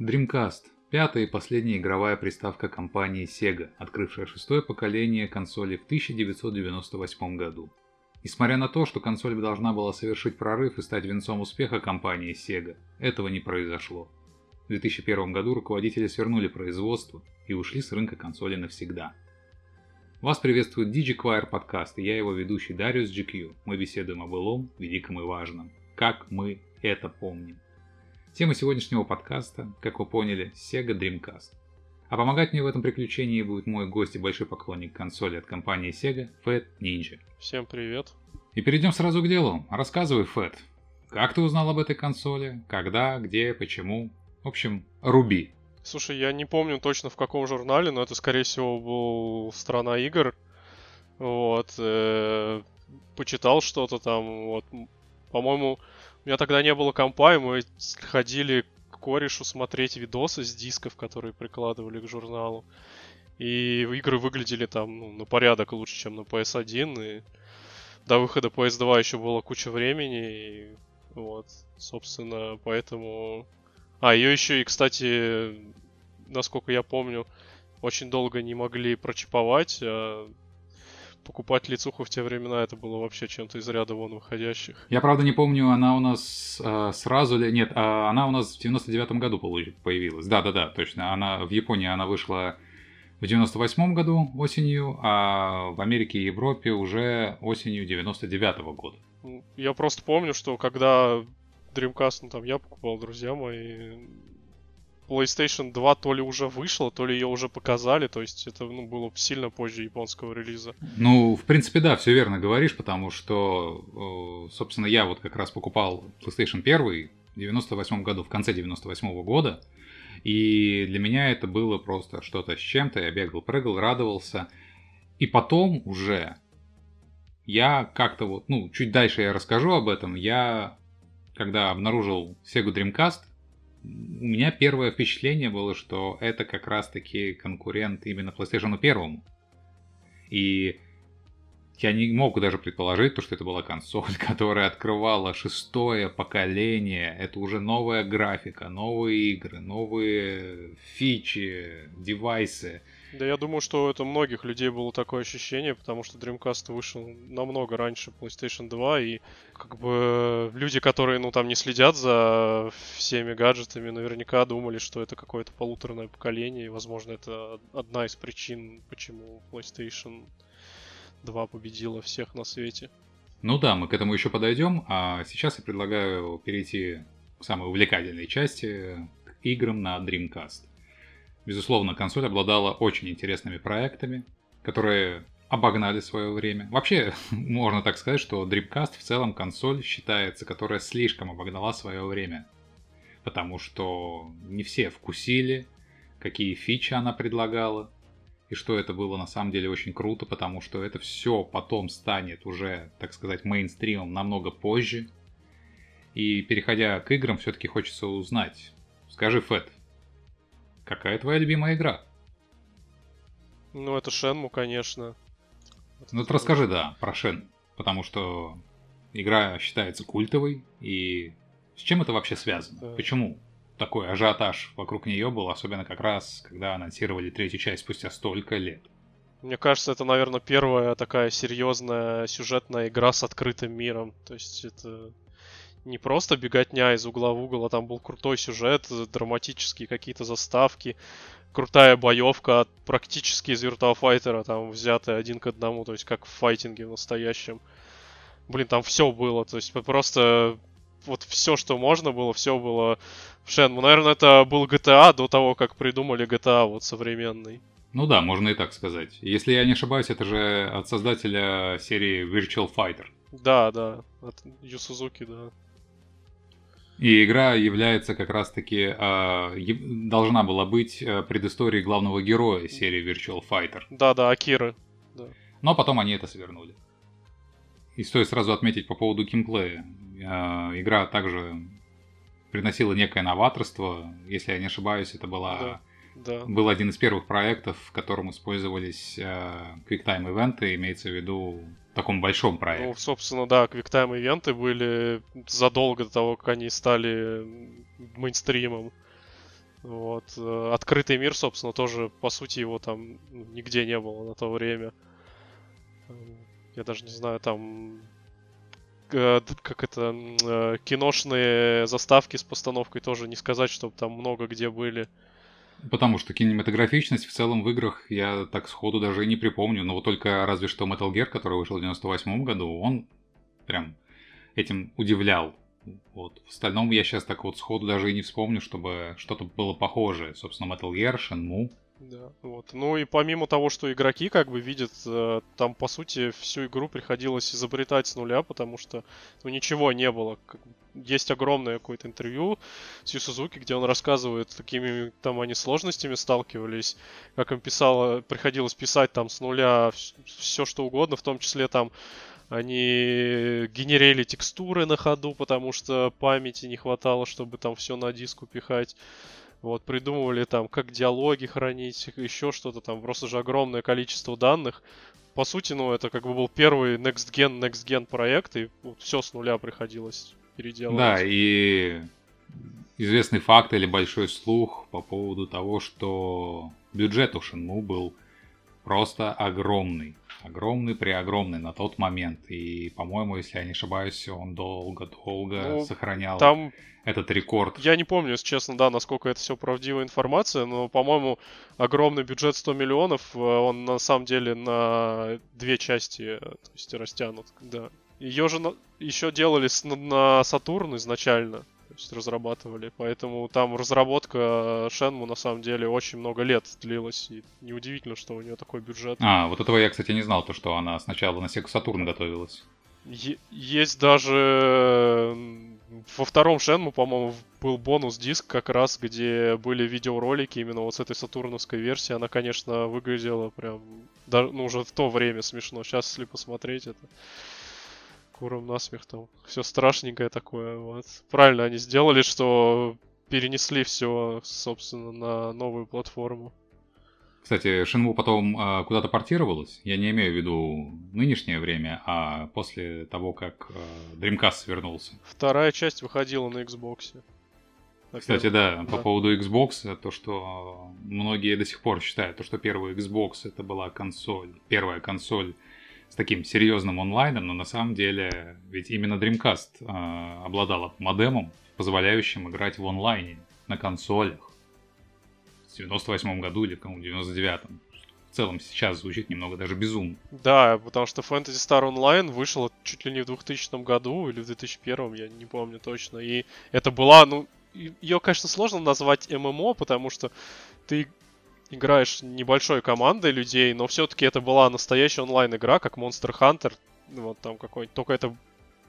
Dreamcast – пятая и последняя игровая приставка компании Sega, открывшая шестое поколение консоли в 1998 году. Несмотря на то, что консоль должна была совершить прорыв и стать венцом успеха компании Sega, этого не произошло. В 2001 году руководители свернули производство и ушли с рынка консоли навсегда. Вас приветствует DigiQuire подкаст и я его ведущий Дариус GQ. Мы беседуем о былом, великом и важном. Как мы это помним. Тема сегодняшнего подкаста, как вы поняли, Sega Dreamcast. А помогать мне в этом приключении будет мой гость и большой поклонник консоли от компании Sega, Fat Ninja. Всем привет. И перейдем сразу к делу. Рассказывай, Фэт, как ты узнал об этой консоли? Когда, где, почему? В общем, руби. Слушай, я не помню точно в каком журнале, но это, скорее всего, был «Страна игр». Вот. Э, почитал что-то там. Вот. По-моему, у меня тогда не было компа, и мы ходили к корешу смотреть видосы с дисков, которые прикладывали к журналу. И игры выглядели там ну, на порядок лучше, чем на PS1. И до выхода PS2 еще было куча времени. И вот, собственно, поэтому... А, ее еще и, кстати, насколько я помню, очень долго не могли прочиповать. А покупать лицуху в те времена это было вообще чем-то из ряда вон выходящих. Я, правда, не помню, она у нас э, сразу ли... Нет, э, она у нас в 99-м году появилась. Да-да-да, точно. Она в Японии она вышла в 98 году осенью, а в Америке и Европе уже осенью 99 -го года. Я просто помню, что когда Dreamcast, ну там я покупал, друзья мои, PlayStation 2 то ли уже вышла, то ли ее уже показали, то есть это ну, было сильно позже японского релиза. Ну, в принципе, да, все верно говоришь, потому что, собственно, я вот как раз покупал PlayStation 1 в 98 году, в конце 98 -го года, и для меня это было просто что-то с чем-то. Я бегал, прыгал, радовался. И потом уже я как-то вот, ну, чуть дальше я расскажу об этом. Я, когда обнаружил Sega Dreamcast, у меня первое впечатление было, что это как раз-таки конкурент именно PlayStation 1. И я не мог даже предположить, то, что это была консоль, которая открывала шестое поколение. Это уже новая графика, новые игры, новые фичи, девайсы. Да я думаю, что это многих людей было такое ощущение, потому что Dreamcast вышел намного раньше PlayStation 2, и как бы люди, которые, ну, там не следят за всеми гаджетами, наверняка думали, что это какое-то полуторное поколение, и, возможно, это одна из причин, почему PlayStation 2 победила всех на свете. Ну да, мы к этому еще подойдем, а сейчас я предлагаю перейти к самой увлекательной части, к играм на Dreamcast. Безусловно, консоль обладала очень интересными проектами, которые обогнали свое время. Вообще, можно так сказать, что Dreamcast в целом консоль считается, которая слишком обогнала свое время. Потому что не все вкусили, какие фичи она предлагала, и что это было на самом деле очень круто, потому что это все потом станет уже, так сказать, мейнстримом намного позже. И переходя к играм, все-таки хочется узнать. Скажи, Фэт, какая твоя любимая игра? Ну, это Шенму, конечно. Ну, вот расскажи, да, про Шен. Потому что игра считается культовой, и с чем это вообще связано? Да. Почему? такой ажиотаж вокруг нее был, особенно как раз, когда анонсировали третью часть спустя столько лет. Мне кажется, это, наверное, первая такая серьезная сюжетная игра с открытым миром. То есть это не просто беготня из угла в угол, а там был крутой сюжет, драматические какие-то заставки, крутая боевка практически из Virtua Fighter, там взятая один к одному, то есть как в файтинге в настоящем. Блин, там все было, то есть просто вот все, что можно было, все было в Shenmue. Наверное, это был GTA до того, как придумали GTA вот современный. Ну да, можно и так сказать. Если я не ошибаюсь, это же от создателя серии Virtual Fighter. Да, да, от Ю Сузуки, да. И игра является как раз-таки э, должна была быть э, предысторией главного героя серии Virtual Fighter. Да, да, Акиры. Да. Но потом они это свернули. И стоит сразу отметить по поводу геймплея. Э, игра также приносила некое новаторство. Если я не ошибаюсь, это была, да, да. был один из первых проектов, в котором использовались э, QuickTime ивенты, имеется в виду таком большом проекте. Ну, собственно, да, QuickTime ивенты были задолго до того, как они стали мейнстримом. Вот. Э, открытый мир, собственно, тоже, по сути, его там нигде не было на то время. Я даже не знаю, там э, как это, э, киношные заставки с постановкой тоже не сказать, чтобы там много где были. Потому что кинематографичность в целом в играх я так сходу даже и не припомню. Но вот только разве что Metal Gear, который вышел в 98 году, он прям этим удивлял. Вот. В остальном я сейчас так вот сходу даже и не вспомню, чтобы что-то было похожее. Собственно, Metal Gear, Shenmue. Да, вот. Ну и помимо того, что игроки как бы видят, э, там по сути всю игру приходилось изобретать с нуля, потому что ну ничего не было. Есть огромное какое-то интервью с Юсузуки, где он рассказывает, какими там они сложностями сталкивались, как им писало, приходилось писать там с нуля все что угодно, в том числе там они генерили текстуры на ходу, потому что памяти не хватало, чтобы там все на диск упихать. Вот, придумывали там, как диалоги хранить, еще что-то там, просто же огромное количество данных. По сути, ну, это как бы был первый Next Gen, Next Gen проект, и вот все с нуля приходилось переделывать. Да, и известный факт или большой слух по поводу того, что бюджет у Shenmue был просто огромный. Огромный, преогромный на тот момент. И, по-моему, если я не ошибаюсь, он долго-долго ну, сохранял там... этот рекорд. Я не помню, если честно, да, насколько это все правдивая информация, но, по-моему, огромный бюджет 100 миллионов, э, он на самом деле на две части, э, то есть растянут, да. Ее же на... еще делали с... на Сатурн изначально то есть разрабатывали. Поэтому там разработка Шенму на самом деле очень много лет длилась. И неудивительно, что у нее такой бюджет. А, вот этого я, кстати, не знал, то, что она сначала на Saturn готовилась. Е- есть даже во втором Шенму, по-моему, был бонус-диск как раз, где были видеоролики именно вот с этой сатурновской версии. Она, конечно, выглядела прям, даже, ну, уже в то время смешно. Сейчас, если посмотреть, это куром насмех там. Все страшненькое такое, вот. Правильно они сделали, что перенесли все, собственно, на новую платформу. Кстати, Shenmue потом э, куда-то портировалась. Я не имею в виду нынешнее время, а после того, как э, Dreamcast вернулся. Вторая часть выходила на Xbox. Кстати, да, да, по поводу Xbox, то, что многие до сих пор считают, то, что первый Xbox это была консоль, первая консоль с таким серьезным онлайном, но на самом деле ведь именно Dreamcast э, обладала модемом, позволяющим играть в онлайне на консолях 98 году или в 99-м. В целом сейчас звучит немного даже безумно. Да, потому что Fantasy Star Online вышел чуть ли не в 2000 году или в 2001, я не помню точно. И это была, ну, ее, конечно, сложно назвать ММО, потому что ты играешь небольшой командой людей, но все-таки это была настоящая онлайн-игра, как Monster Hunter, вот там какой-нибудь, только это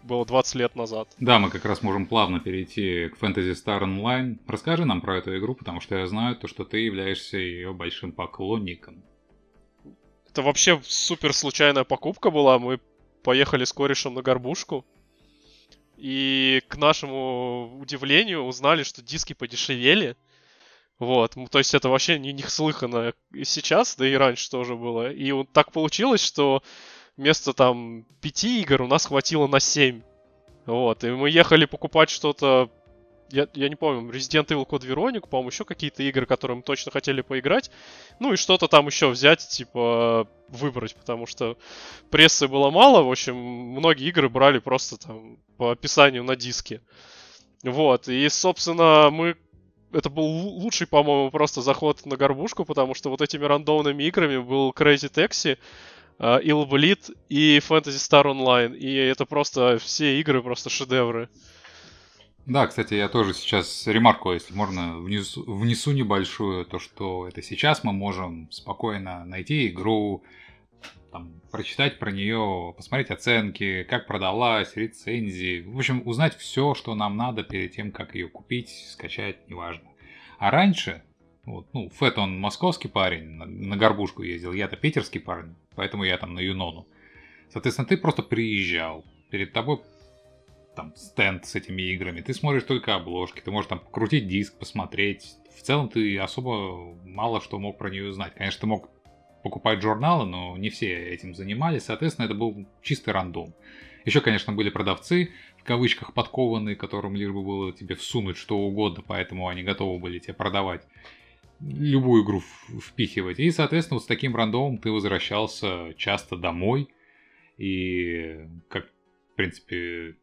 было 20 лет назад. Да, мы как раз можем плавно перейти к Fantasy Star Online. Расскажи нам про эту игру, потому что я знаю то, что ты являешься ее большим поклонником. Это вообще супер случайная покупка была. Мы поехали с корешем на горбушку. И к нашему удивлению узнали, что диски подешевели. Вот, то есть это вообще не неслыханно и сейчас, да и раньше тоже было. И вот так получилось, что вместо там пяти игр у нас хватило на семь. Вот, и мы ехали покупать что-то, я, я не помню, Resident Evil Code Veronica, по-моему, еще какие-то игры, которые мы точно хотели поиграть. Ну и что-то там еще взять, типа, выбрать, потому что прессы было мало, в общем, многие игры брали просто там по описанию на диске. Вот, и, собственно, мы это был лучший, по-моему, просто заход на горбушку, потому что вот этими рандомными играми был Crazy Taxi, Ill Bleed и Fantasy Star Online. И это просто все игры просто шедевры. Да, кстати, я тоже сейчас ремарку, если можно, внесу, внесу небольшую, то, что это сейчас мы можем спокойно найти игру, там, прочитать про нее, посмотреть оценки, как продалась, рецензии. В общем, узнать все, что нам надо перед тем, как ее купить, скачать, неважно. А раньше, вот, ну, Фэт он московский парень, на, на горбушку ездил, я-то питерский парень, поэтому я там на Юнону. Соответственно, ты просто приезжал, перед тобой там стенд с этими играми, ты смотришь только обложки, ты можешь там крутить диск, посмотреть. В целом ты особо мало что мог про нее узнать. Конечно, ты мог покупать журналы, но не все этим занимались, соответственно, это был чистый рандом. Еще, конечно, были продавцы, в кавычках подкованные, которым лишь бы было тебе всунуть что угодно, поэтому они готовы были тебе продавать любую игру впихивать. И, соответственно, вот с таким рандомом ты возвращался часто домой. И, как, в принципе,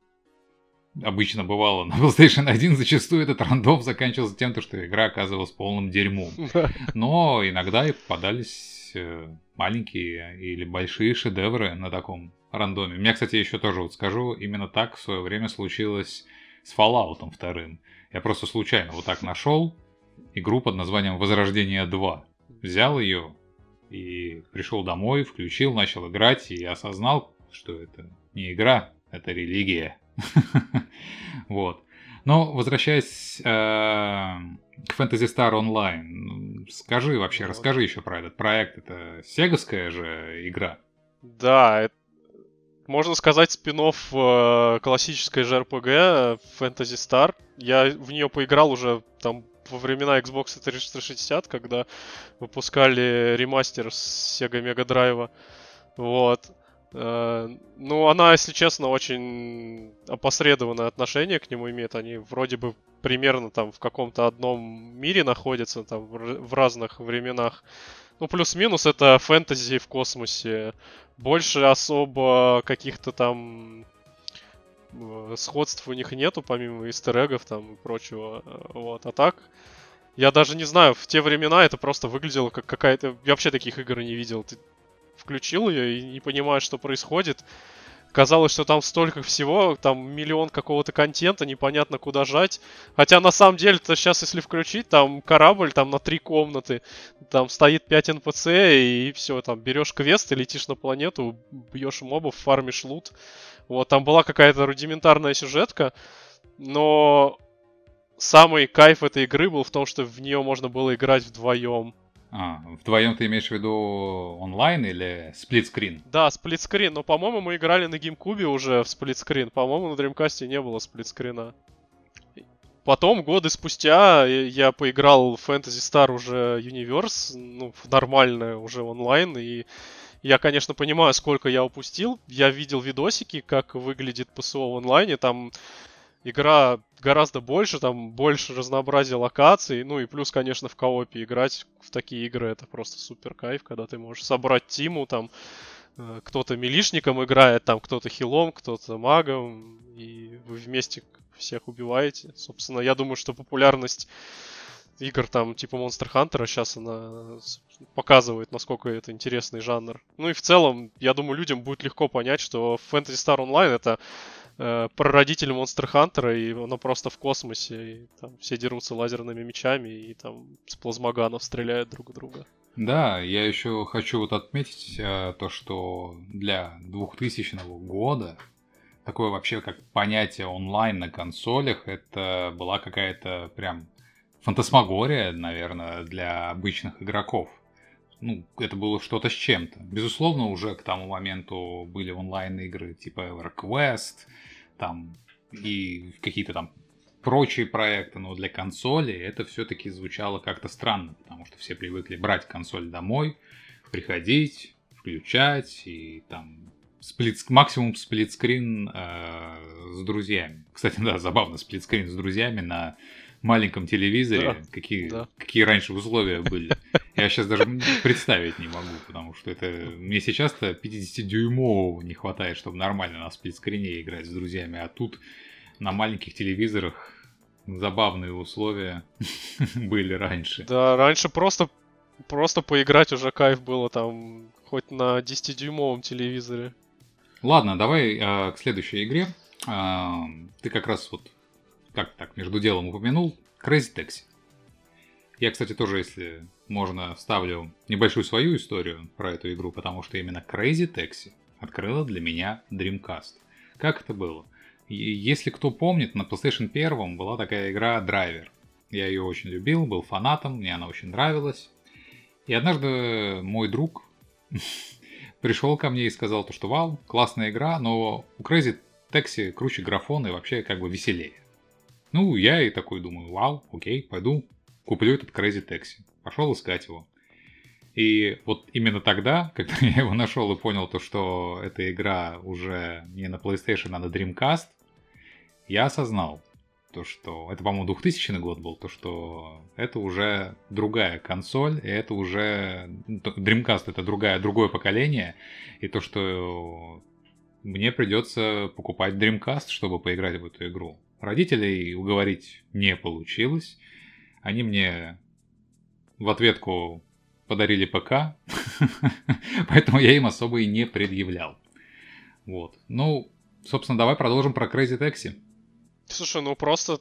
обычно бывало на PlayStation 1, зачастую этот рандом заканчивался тем, что игра оказывалась полным дерьмом. Но иногда и попадались э, маленькие или большие шедевры на таком рандоме. У меня, кстати, еще тоже вот скажу, именно так в свое время случилось с Fallout 2. Я просто случайно вот так нашел, игру под названием Возрождение 2. Взял ее и пришел домой, включил, начал играть и осознал, что это не игра, это религия. Вот. Но возвращаясь э, к Fantasy Star Online, скажи вообще, расскажи еще про этот проект. Это сеговская же игра? Да, это можно сказать, спин э, классической JRPG Fantasy Star. Я в нее поиграл уже там во времена Xbox 360, когда выпускали ремастер с Sega Mega Drive. Вот. Э, ну, она, если честно, очень опосредованное отношение к нему имеет. Они вроде бы примерно там в каком-то одном мире находятся, там в разных временах. Ну, плюс-минус это фэнтези в космосе. Больше особо каких-то там сходств у них нету, помимо истерегов там и прочего. Э, вот. А так, я даже не знаю, в те времена это просто выглядело как какая-то... Я вообще таких игр не видел. Ты включил ее и не понимаешь, что происходит. Казалось, что там столько всего, там миллион какого-то контента, непонятно куда жать. Хотя на самом деле, то сейчас если включить, там корабль там на три комнаты, там стоит 5 НПЦ и все, там берешь квест и летишь на планету, бьешь мобов, фармишь лут. Вот, там была какая-то рудиментарная сюжетка, но самый кайф этой игры был в том, что в нее можно было играть вдвоем. А, вдвоем ты имеешь в виду онлайн или сплитскрин? Да, сплитскрин, но, по-моему, мы играли на GameCube уже в сплитскрин. По-моему, на Dreamcast не было сплитскрина. Потом, годы спустя, я поиграл в Fantasy Star уже Universe, ну, нормально уже онлайн, и я, конечно, понимаю, сколько я упустил. Я видел видосики, как выглядит ПСО в онлайне. Там игра гораздо больше, там больше разнообразия локаций. Ну и плюс, конечно, в коопе играть в такие игры это просто супер кайф, когда ты можешь собрать тиму, там э, кто-то милишником играет, там кто-то хилом, кто-то магом, и вы вместе всех убиваете. Собственно, я думаю, что популярность игр там типа Monster Hunter сейчас она показывает, насколько это интересный жанр. Ну и в целом, я думаю, людям будет легко понять, что Fantasy Star Online это э, прародитель Monster Hunter, и оно просто в космосе, и там все дерутся лазерными мечами, и там с плазмоганов стреляют друг в друга. Да, я еще хочу вот отметить э, то, что для 2000 года такое вообще как понятие онлайн на консолях, это была какая-то прям фантасмагория, наверное, для обычных игроков. Ну, это было что-то с чем-то. Безусловно, уже к тому моменту были онлайн-игры типа EverQuest, там и какие-то там прочие проекты, но для консоли это все-таки звучало как-то странно, потому что все привыкли брать консоль домой, приходить, включать и там сплит, максимум сплитскрин э, с друзьями. Кстати, да, забавно, сплитскрин с друзьями на маленьком телевизоре, да, какие, да. какие раньше условия были. Я сейчас даже представить не могу, потому что это мне сейчас-то 50-дюймового не хватает, чтобы нормально на сплитскрине играть с друзьями, а тут на маленьких телевизорах забавные условия были раньше. Да, раньше просто просто поиграть уже кайф было там хоть на 10-дюймовом телевизоре. Ладно, давай э, к следующей игре. Э, ты как раз вот как так, между делом упомянул, Crazy Taxi. Я, кстати, тоже, если можно, вставлю небольшую свою историю про эту игру, потому что именно Crazy Taxi открыла для меня Dreamcast. Как это было? Если кто помнит, на PlayStation 1 была такая игра Driver. Я ее очень любил, был фанатом, мне она очень нравилась. И однажды мой друг пришел ко мне и сказал, то, что вау, классная игра, но у Crazy Taxi круче графон и вообще как бы веселее. Ну, я и такой думаю, вау, окей, пойду куплю этот Crazy Taxi. Пошел искать его. И вот именно тогда, когда я его нашел и понял то, что эта игра уже не на PlayStation, а на Dreamcast, я осознал, то, что это, по-моему, 2000 год был, то, что это уже другая консоль, и это уже Dreamcast это другая, другое поколение, и то, что мне придется покупать Dreamcast, чтобы поиграть в эту игру. Родителей уговорить не получилось. Они мне в ответку подарили ПК, поэтому я им особо и не предъявлял. Вот. Ну, собственно, давай продолжим про Crazy Taxi. Слушай, ну просто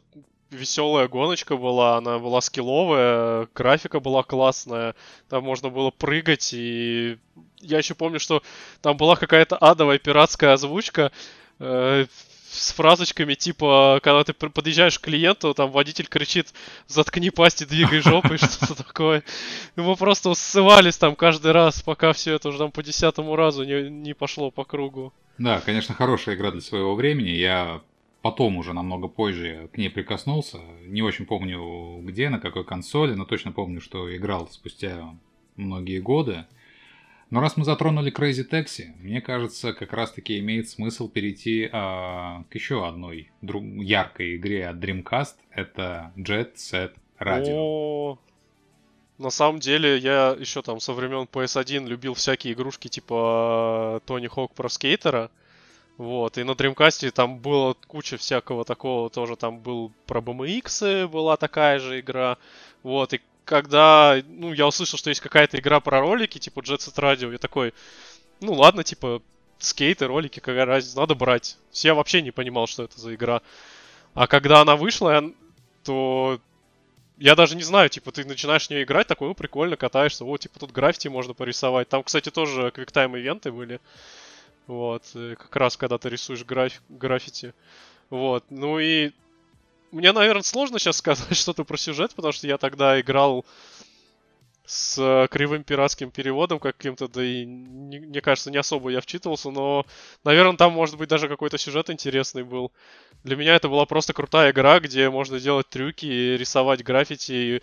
веселая гоночка была, она была скилловая, графика была классная, там можно было прыгать, и я еще помню, что там была какая-то адовая пиратская озвучка, э, с фразочками типа, когда ты подъезжаешь к клиенту, там водитель кричит «Заткни пасть и двигай жопой», что-то такое. И мы просто ссывались там каждый раз, пока все это уже там по десятому разу не, не пошло по кругу. Да, конечно, хорошая игра для своего времени. Я потом уже намного позже к ней прикоснулся. Не очень помню где, на какой консоли, но точно помню, что играл спустя многие годы. Но раз мы затронули Crazy Taxi, мне кажется, как раз-таки имеет смысл перейти а, к еще одной яркой игре от Dreamcast. Это Jet Set Radio. О, на самом деле, я еще там со времен PS1 любил всякие игрушки типа Тони Хок про скейтера. Вот, и на Dreamcast там было куча всякого такого, тоже там был про BMX, была такая же игра. Вот, и когда, ну, я услышал, что есть какая-то игра про ролики, типа Jet Set Radio, я такой, ну ладно, типа, скейты, ролики, какая разница, надо брать. Я вообще не понимал, что это за игра. А когда она вышла, то я даже не знаю, типа, ты начинаешь в нее играть, такой, ну, прикольно, катаешься, вот, типа, тут граффити можно порисовать. Там, кстати, тоже квиктайм ивенты были. Вот, как раз когда ты рисуешь граф... граффити. Вот, ну и мне, наверное, сложно сейчас сказать что-то про сюжет, потому что я тогда играл с э, кривым пиратским переводом каким-то, да и, не, мне кажется, не особо я вчитывался, но, наверное, там, может быть, даже какой-то сюжет интересный был. Для меня это была просто крутая игра, где можно делать трюки, рисовать граффити,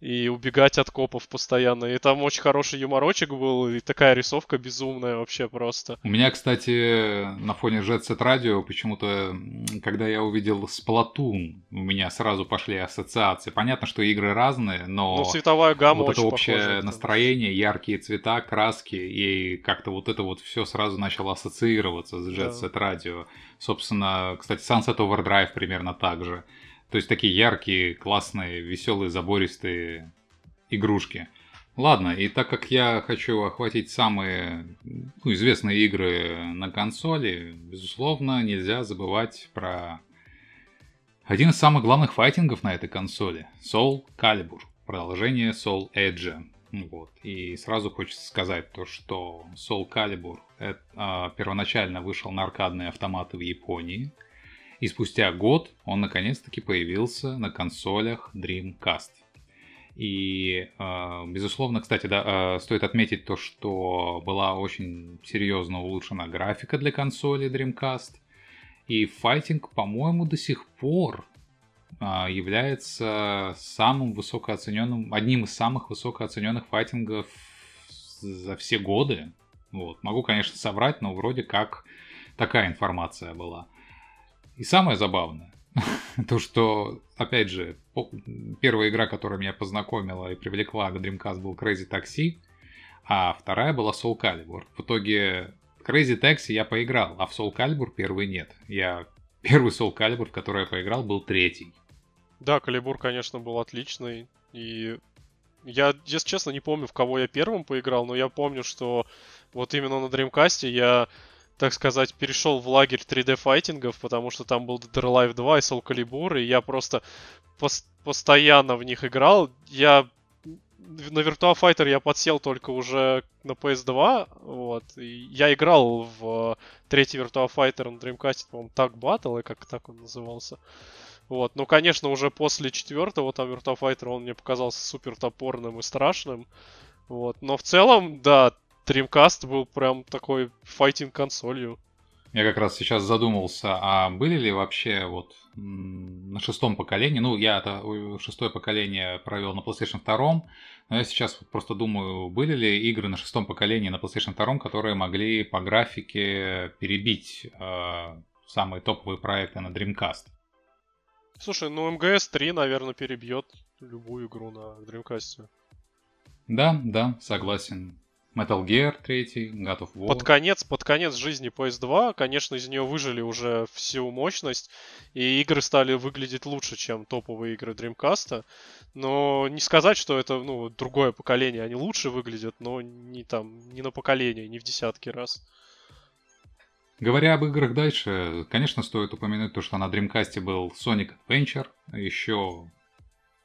и убегать от копов постоянно. И там очень хороший юморочек был, и такая рисовка безумная вообще просто. У меня, кстати, на фоне Jet Set Radio почему-то, когда я увидел Splatoon, у меня сразу пошли ассоциации. Понятно, что игры разные, но... Ну, цветовая гамма Вот это общее похожа, настроение, яркие цвета, краски, и как-то вот это вот все сразу начало ассоциироваться с Jet Set Radio. Собственно, кстати, Sunset Overdrive примерно так же. То есть такие яркие, классные, веселые, забористые игрушки. Ладно, и так как я хочу охватить самые ну, известные игры на консоли, безусловно, нельзя забывать про один из самых главных файтингов на этой консоли — Soul Calibur, продолжение Soul Edge. Вот. И сразу хочется сказать то, что Soul Calibur это, а, первоначально вышел на аркадные автоматы в Японии — и спустя год он наконец-таки появился на консолях Dreamcast. И, э, безусловно, кстати, да, э, стоит отметить то, что была очень серьезно улучшена графика для консоли Dreamcast. И файтинг, по-моему, до сих пор э, является самым высокооцененным, одним из самых высокооцененных файтингов за все годы. Вот. Могу, конечно, соврать, но вроде как такая информация была. И самое забавное, то что, опять же, первая игра, которая меня познакомила и привлекла к Dreamcast был Crazy Taxi, а вторая была Soul Calibur. В итоге Crazy Taxi я поиграл, а в Soul Calibur первый нет. Я первый Soul Calibur, в который я поиграл, был третий. Да, Калибур, конечно, был отличный. И я, если честно, не помню, в кого я первым поиграл, но я помню, что вот именно на Dreamcast я так сказать, перешел в лагерь 3D-файтингов, потому что там был Dead or Alive 2 и Soul Calibur, и я просто пос- постоянно в них играл. Я на Virtua Fighter я подсел только уже на PS2, вот, и я играл в третий Virtua Fighter на Dreamcast, по-моему, Tag Battle, как так он назывался. Вот, ну, конечно, уже после четвертого там Virtua Fighter он мне показался супер топорным и страшным. Вот, но в целом, да, Dreamcast был прям такой файтинг-консолью. Я как раз сейчас задумался, а были ли вообще вот на шестом поколении, ну, я это шестое поколение провел на PlayStation 2, но я сейчас вот просто думаю, были ли игры на шестом поколении на PlayStation 2, которые могли по графике перебить э, самые топовые проекты на Dreamcast? Слушай, ну МГС 3, наверное, перебьет любую игру на Dreamcast. Да, да, согласен. Metal Gear 3, God of War. Под конец, под конец жизни PS2, конечно, из нее выжили уже всю мощность, и игры стали выглядеть лучше, чем топовые игры Dreamcast. Но не сказать, что это ну, другое поколение, они лучше выглядят, но не там, не на поколение, не в десятки раз. Говоря об играх дальше, конечно, стоит упомянуть то, что на Dreamcast был Sonic Adventure, еще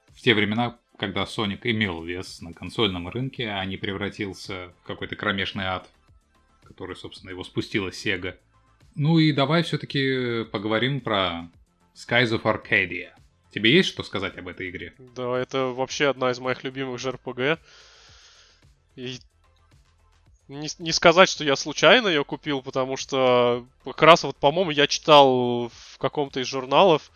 в те времена, когда Sonic имел вес на консольном рынке, а не превратился в какой-то кромешный ад, который, собственно, его спустила Sega. Ну и давай все-таки поговорим про Skies of Arcadia. Тебе есть что сказать об этой игре? Да, это вообще одна из моих любимых JRPG. И не, не сказать, что я случайно ее купил, потому что как раз вот, по-моему, я читал в каком-то из журналов,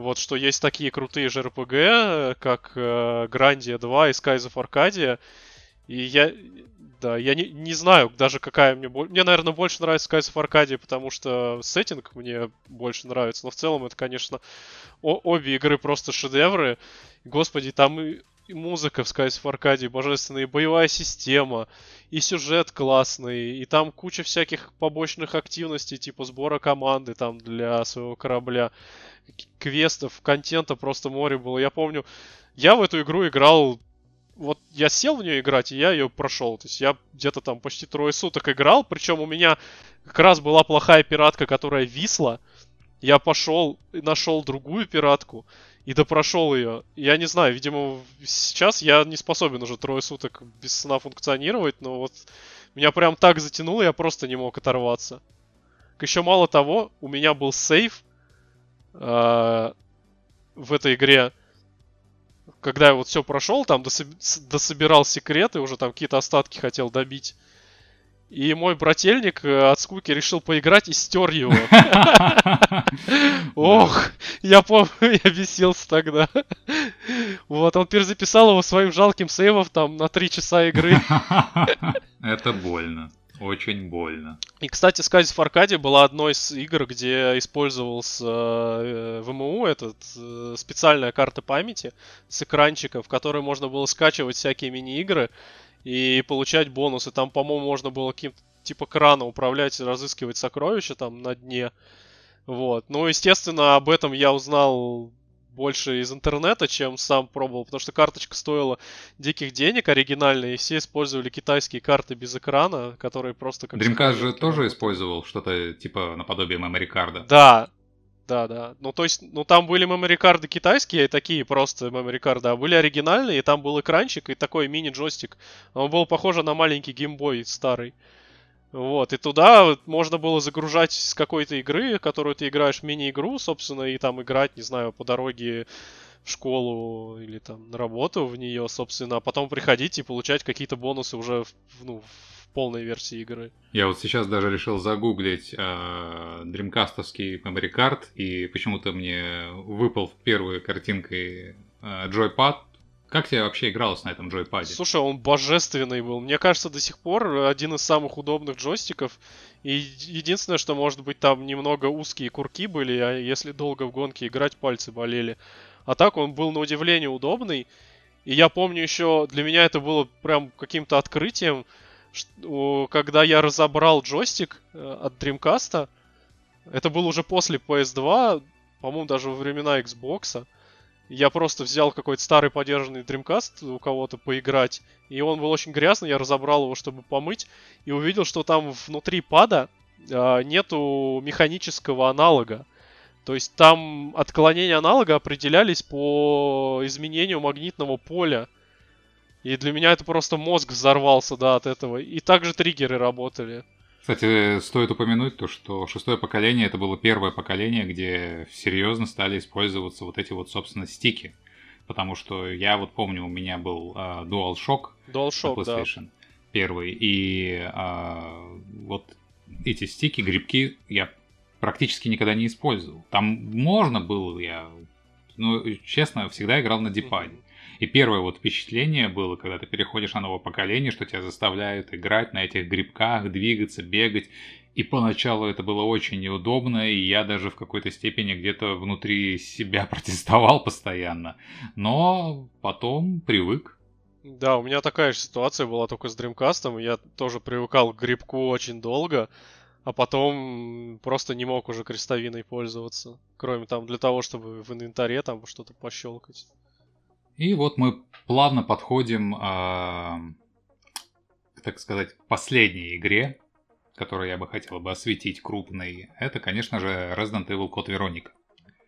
вот что есть такие крутые JRPG, как э, Grandia 2 и Skies of Arcadia. И я, да, я не, не знаю даже какая мне больше... Мне, наверное, больше нравится Skies of Arcadia, потому что сеттинг мне больше нравится. Но в целом это, конечно, о- обе игры просто шедевры. Господи, там и, и музыка в Skies of Arcadia божественная, и боевая система, и сюжет классный, и там куча всяких побочных активностей, типа сбора команды там для своего корабля квестов, контента просто море было. Я помню, я в эту игру играл вот я сел в нее играть, и я ее прошел. То есть я где-то там почти трое суток играл, причем у меня как раз была плохая пиратка, которая висла. Я пошел и нашел другую пиратку и допрошел ее. Я не знаю, видимо, сейчас я не способен уже трое суток без сна функционировать, но вот меня прям так затянуло, я просто не мог оторваться. Еще мало того, у меня был сейф, э, в этой игре, когда я вот все прошел, там дособирал секреты, уже там какие-то остатки хотел добить. И мой брательник э, от скуки решил поиграть и стер его. Ох, я помню, я бесился тогда. Вот, он перезаписал его своим жалким сейвом там на 3 часа игры. Это больно. Очень больно. И, кстати, Skies of Arcadia была одной из игр, где использовался э, ВМУ, этот э, специальная карта памяти с экранчиком, в которой можно было скачивать всякие мини-игры и получать бонусы. Там, по-моему, можно было каким-то типа крана управлять, разыскивать сокровища там на дне. Вот. Ну, естественно, об этом я узнал больше из интернета, чем сам пробовал, потому что карточка стоила диких денег оригинальная, и все использовали китайские карты без экрана, которые просто как... Dreamcast же тоже использовал что-то типа наподобие memory карда. Да, да, да. Ну, то есть, ну, там были memory карды китайские, такие просто memory карды, а были оригинальные, и там был экранчик и такой мини-джойстик. Он был похож на маленький геймбой старый. Вот, и туда можно было загружать с какой-то игры, которую ты играешь мини-игру, собственно, и там играть, не знаю, по дороге в школу или там на работу в нее, собственно, а потом приходить и получать какие-то бонусы уже в, ну, полной версии игры. Я вот сейчас даже решил загуглить э, дримкастовский memory card, и почему-то мне выпал первой картинкой э, Joypad, как тебе вообще игралось на этом джойпаде? Слушай, он божественный был. Мне кажется, до сих пор один из самых удобных джойстиков. И единственное, что может быть там немного узкие курки были, а если долго в гонке играть, пальцы болели. А так он был на удивление удобный. И я помню еще, для меня это было прям каким-то открытием, когда я разобрал джойстик э, от Dreamcast. Это было уже после PS2, по-моему, даже во времена Xbox. Я просто взял какой-то старый подержанный Dreamcast у кого-то поиграть, и он был очень грязный, я разобрал его, чтобы помыть, и увидел, что там внутри пада э, нету механического аналога. То есть там отклонения аналога определялись по изменению магнитного поля. И для меня это просто мозг взорвался, да, от этого. И также триггеры работали. Кстати, стоит упомянуть то, что шестое поколение это было первое поколение, где серьезно стали использоваться вот эти вот, собственно, стики. Потому что я вот помню, у меня был uh, DualShock, DualShock на PlayStation да. первый, и uh, вот эти стики, грибки я практически никогда не использовал. Там можно было, я, ну, честно, всегда играл на дипаде. Mm-hmm. И первое вот впечатление было, когда ты переходишь на новое поколение, что тебя заставляют играть на этих грибках, двигаться, бегать. И поначалу это было очень неудобно, и я даже в какой-то степени где-то внутри себя протестовал постоянно. Но потом привык. Да, у меня такая же ситуация была только с Dreamcast. Я тоже привыкал к грибку очень долго, а потом просто не мог уже крестовиной пользоваться. Кроме там для того, чтобы в инвентаре там что-то пощелкать. И вот мы плавно подходим, э, так сказать, к последней игре, которую я бы хотел бы осветить крупной. Это, конечно же, Resident Evil Code Veronica.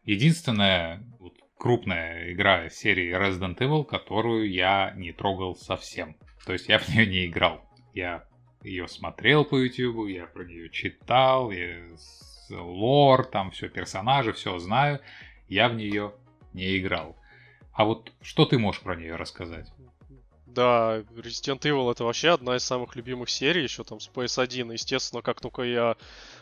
Единственная вот, крупная игра серии Resident Evil, которую я не трогал совсем. То есть я в нее не играл. Я ее смотрел по YouTube, я про нее читал, я лор, там все, персонажи, все знаю. Я в нее не играл. А вот что ты можешь про нее рассказать? Да, Resident Evil это вообще одна из самых любимых серий, еще там с PS1. Естественно, как только я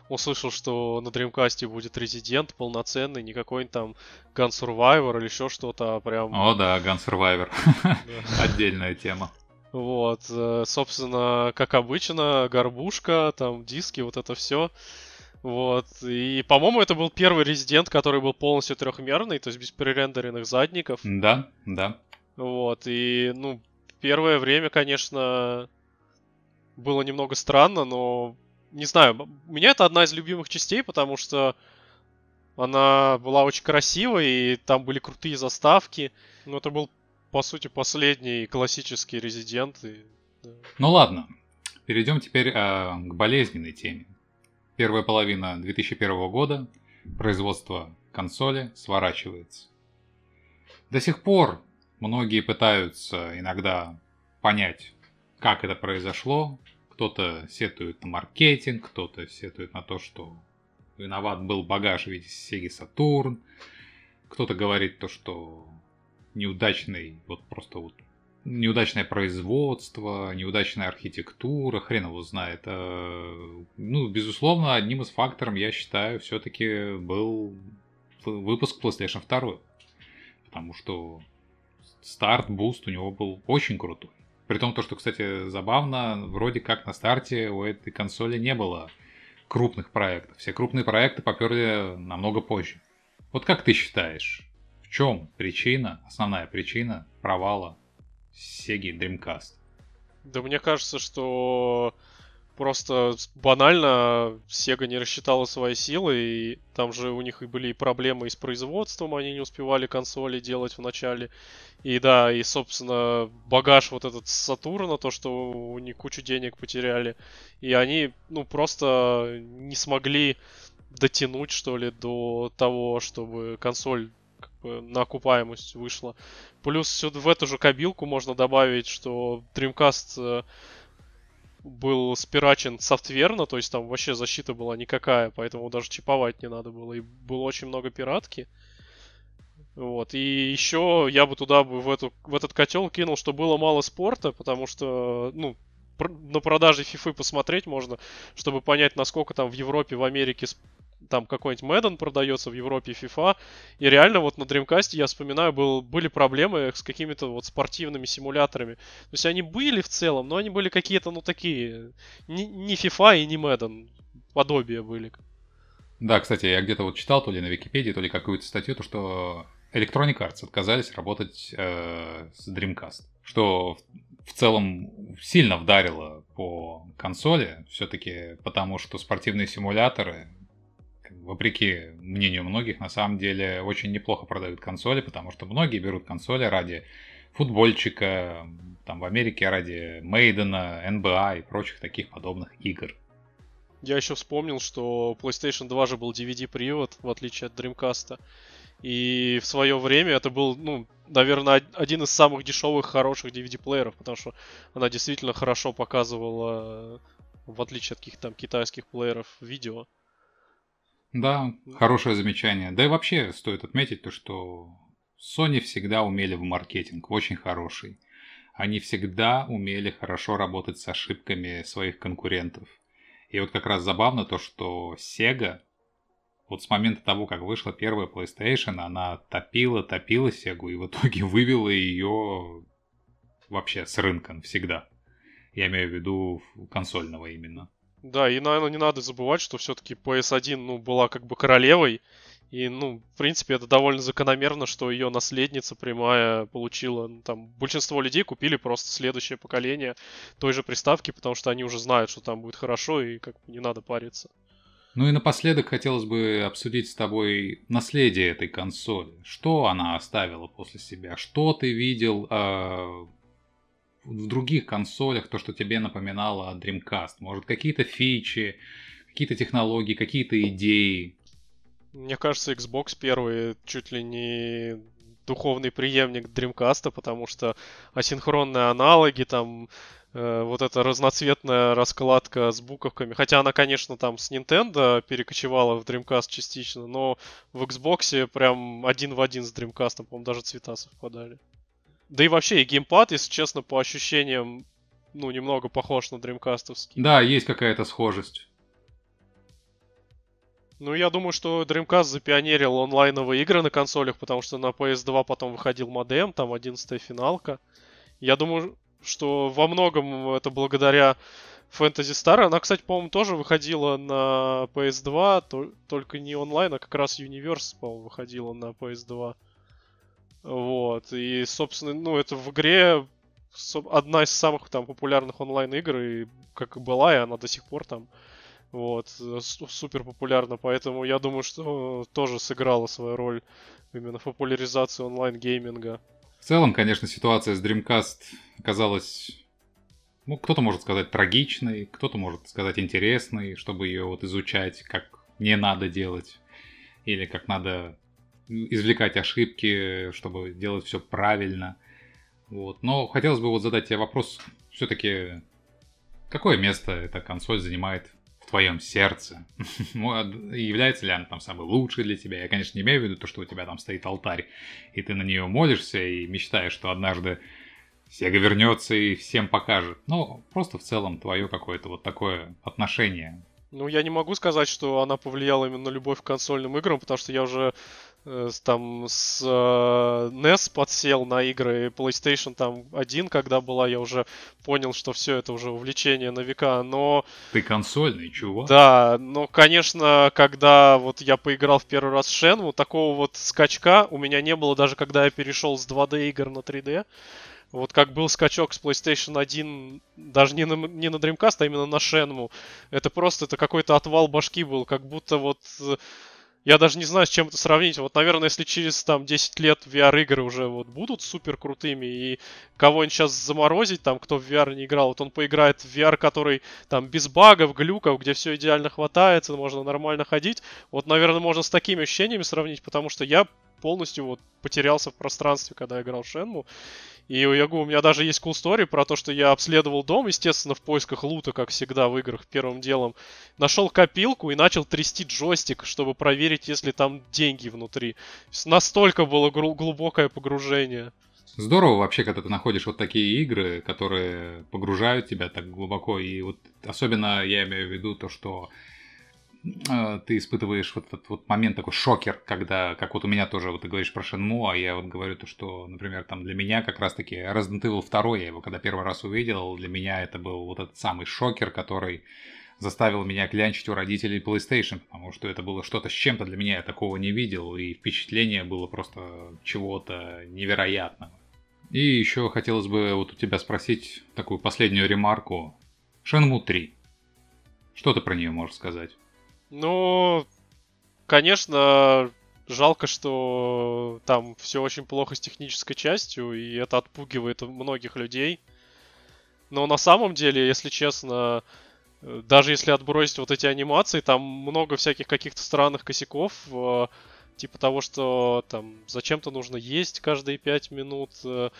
услышал, что на Dreamcast будет Resident полноценный, не какой-нибудь там Gun Survivor или еще что-то, а прям... О да, Gun Survivor. Отдельная тема. Вот, э, собственно, как обычно, горбушка, там диски, вот это все. Вот. И, по-моему, это был первый резидент, который был полностью трехмерный, то есть без перерендеренных задников. Да, да. Вот. И, ну, первое время, конечно, было немного странно, но не знаю, у меня это одна из любимых частей, потому что она была очень красивой, и там были крутые заставки. Но это был, по сути, последний классический резидент. И. Ну ладно, перейдем теперь э, к болезненной теме. Первая половина 2001 года производство консоли сворачивается. До сих пор Многие пытаются иногда понять, как это произошло. Кто-то сетует на маркетинг, кто-то сетует на то, что виноват был багаж в виде Sega Saturn. Кто-то говорит то, что неудачный, вот просто вот неудачное производство, неудачная архитектура, хрен его знает. А, ну, безусловно, одним из факторов, я считаю, все-таки был выпуск PlayStation 2. Потому что старт, boost у него был очень крутой. При том, то, что, кстати, забавно, вроде как на старте у этой консоли не было крупных проектов. Все крупные проекты поперли намного позже. Вот как ты считаешь, в чем причина, основная причина провала Sega Dreamcast? Да мне кажется, что Просто банально Sega не рассчитала свои силы, и там же у них и были проблемы и с производством, они не успевали консоли делать в начале. И да, и, собственно, багаж вот этот с Сатурна, то, что у них кучу денег потеряли. И они, ну, просто не смогли дотянуть, что ли, до того, чтобы консоль бы, на окупаемость вышла. Плюс сюда в эту же кабилку можно добавить, что Dreamcast э, был спирачен софтверно, то есть там вообще защита была никакая, поэтому даже чиповать не надо было. И было очень много пиратки. Вот. И еще я бы туда бы в, эту, в этот котел кинул, что было мало спорта, потому что, ну, на продаже FIFA посмотреть можно, чтобы понять, насколько там в Европе, в Америке там какой-нибудь Madden продается в Европе, FIFA. И реально вот на Dreamcast, я вспоминаю, был, были проблемы с какими-то вот спортивными симуляторами. То есть они были в целом, но они были какие-то, ну, такие, не, не FIFA и не Madden, подобия были. Да, кстати, я где-то вот читал то ли на Википедии, то ли какую-то статью, то что Electronic Arts отказались работать э, с Dreamcast. Что в целом сильно вдарило по консоли, все-таки потому что спортивные симуляторы вопреки мнению многих, на самом деле очень неплохо продают консоли, потому что многие берут консоли ради футбольчика, там в Америке ради Мейдена, НБА и прочих таких подобных игр. Я еще вспомнил, что PlayStation 2 же был DVD-привод, в отличие от Dreamcast. И в свое время это был, ну, наверное, один из самых дешевых, хороших DVD-плееров, потому что она действительно хорошо показывала, в отличие от каких-то там китайских плееров, видео. Да, хорошее замечание. Да и вообще стоит отметить то, что Sony всегда умели в маркетинг, очень хороший. Они всегда умели хорошо работать с ошибками своих конкурентов. И вот как раз забавно то, что Sega, вот с момента того, как вышла первая PlayStation, она топила, топила Sega и в итоге вывела ее вообще с рынка всегда. Я имею в виду консольного именно. Да, и, наверное, не надо забывать, что все-таки PS1, ну, была как бы королевой, и, ну, в принципе, это довольно закономерно, что ее наследница прямая получила. Ну, там большинство людей купили просто следующее поколение той же приставки, потому что они уже знают, что там будет хорошо, и как бы не надо париться. Ну и напоследок хотелось бы обсудить с тобой наследие этой консоли. Что она оставила после себя? Что ты видел э, в других консолях, то, что тебе напоминало Dreamcast? Может, какие-то фичи, какие-то технологии, какие-то идеи? Мне кажется, Xbox первый чуть ли не духовный преемник Dreamcast, потому что асинхронные аналоги, там э, вот эта разноцветная раскладка с буковками, хотя она, конечно, там с Nintendo перекочевала в Dreamcast частично, но в Xbox прям один в один с Dreamcast, по-моему, даже цвета совпадали. Да и вообще, и геймпад, если честно, по ощущениям, ну, немного похож на Dreamcast. Да, есть какая-то схожесть. Ну, я думаю, что Dreamcast запионерил онлайновые игры на консолях, потому что на PS2 потом выходил модем, там 11 финалка. Я думаю, что во многом это благодаря Fantasy Star. Она, кстати, по-моему, тоже выходила на PS2, то, только не онлайн, а как раз Universe, по-моему, выходила на PS2. Вот. И, собственно, ну, это в игре одна из самых там популярных онлайн игр, и как и была, и она до сих пор там вот, э, супер популярна, поэтому я думаю, что тоже сыграла свою роль именно в популяризации онлайн-гейминга. В целом, конечно, ситуация с Dreamcast оказалась, ну, кто-то может сказать трагичной, кто-то может сказать интересной, чтобы ее вот изучать, как не надо делать, или как надо извлекать ошибки, чтобы делать все правильно. Вот. Но хотелось бы вот задать тебе вопрос, все-таки какое место эта консоль занимает твоем сердце. Является ли она там самой лучшей для тебя? Я, конечно, не имею в виду то, что у тебя там стоит алтарь, и ты на нее молишься и мечтаешь, что однажды Сега вернется и всем покажет. Ну, просто в целом твое какое-то вот такое отношение. Ну, я не могу сказать, что она повлияла именно на любовь к консольным играм, потому что я уже там с э, NES подсел на игры PlayStation там один, когда была, я уже понял, что все это уже увлечение на века, но... Ты консольный, чувак. Да, но, конечно, когда вот я поиграл в первый раз в Shenmue, такого вот скачка у меня не было даже когда я перешел с 2D игр на 3D. Вот как был скачок с PlayStation 1, даже не на, не на Dreamcast, а именно на Shenmue. Это просто, это какой-то отвал башки был, как будто вот э, я даже не знаю, с чем это сравнить. Вот, наверное, если через там 10 лет VR-игры уже вот будут супер крутыми, и кого-нибудь сейчас заморозить, там, кто в VR не играл, вот он поиграет в VR, который там без багов, глюков, где все идеально хватается, можно нормально ходить. Вот, наверное, можно с такими ощущениями сравнить, потому что я полностью вот потерялся в пространстве, когда играл в Шенму. И я говорю, у меня даже есть cool story про то, что я обследовал дом, естественно, в поисках лута, как всегда в играх первым делом. Нашел копилку и начал трясти джойстик, чтобы проверить, есть ли там деньги внутри. Настолько было глубокое погружение. Здорово вообще, когда ты находишь вот такие игры, которые погружают тебя так глубоко. И вот особенно я имею в виду то, что ты испытываешь вот этот вот момент такой шокер, когда, как вот у меня тоже, вот ты говоришь про Шенму, а я вот говорю то, что, например, там для меня как раз-таки Resident Evil 2, я его когда первый раз увидел, для меня это был вот этот самый шокер, который заставил меня клянчить у родителей PlayStation, потому что это было что-то с чем-то для меня, я такого не видел, и впечатление было просто чего-то невероятного. И еще хотелось бы вот у тебя спросить такую последнюю ремарку. Шенму 3. Что ты про нее можешь сказать? Ну, конечно, жалко, что там все очень плохо с технической частью, и это отпугивает многих людей. Но на самом деле, если честно, даже если отбросить вот эти анимации, там много всяких каких-то странных косяков, э, типа того, что там зачем-то нужно есть каждые 5 минут, э,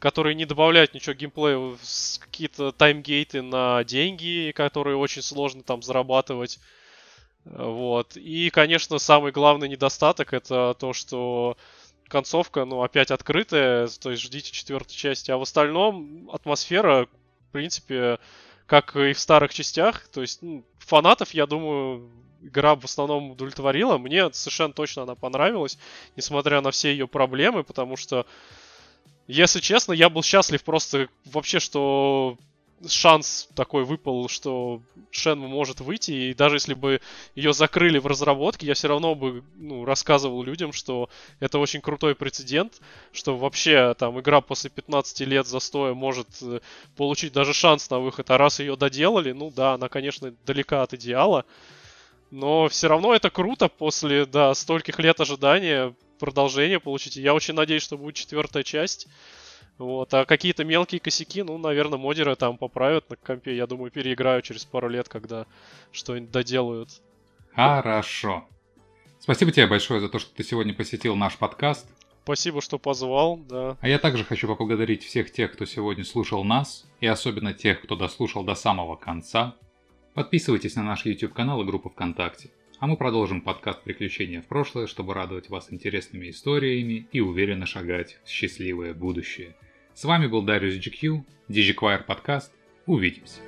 которые не добавляют ничего геймплея, какие-то таймгейты на деньги, которые очень сложно там зарабатывать. Вот. И, конечно, самый главный недостаток это то, что концовка, ну, опять открытая, то есть ждите четвертой части. А в остальном атмосфера, в принципе, как и в старых частях, то есть ну, фанатов, я думаю, игра в основном удовлетворила. Мне совершенно точно она понравилась, несмотря на все ее проблемы, потому что, если честно, я был счастлив просто вообще, что шанс такой выпал, что Шенму может выйти, и даже если бы ее закрыли в разработке, я все равно бы ну, рассказывал людям, что это очень крутой прецедент, что вообще там игра после 15 лет застоя может э, получить даже шанс на выход, а раз ее доделали, ну да, она, конечно, далека от идеала, но все равно это круто после, да, стольких лет ожидания продолжение получить. Я очень надеюсь, что будет четвертая часть. Вот, а какие-то мелкие косяки, ну, наверное, модеры там поправят на компе. Я думаю, переиграю через пару лет, когда что-нибудь доделают. Хорошо. Спасибо тебе большое за то, что ты сегодня посетил наш подкаст. Спасибо, что позвал, да. А я также хочу поблагодарить всех тех, кто сегодня слушал нас, и особенно тех, кто дослушал до самого конца. Подписывайтесь на наш YouTube канал и группу ВКонтакте. А мы продолжим подкаст «Приключения в прошлое», чтобы радовать вас интересными историями и уверенно шагать в счастливое будущее. С вами был Дариус GQ, DigiQuire подкаст. Увидимся.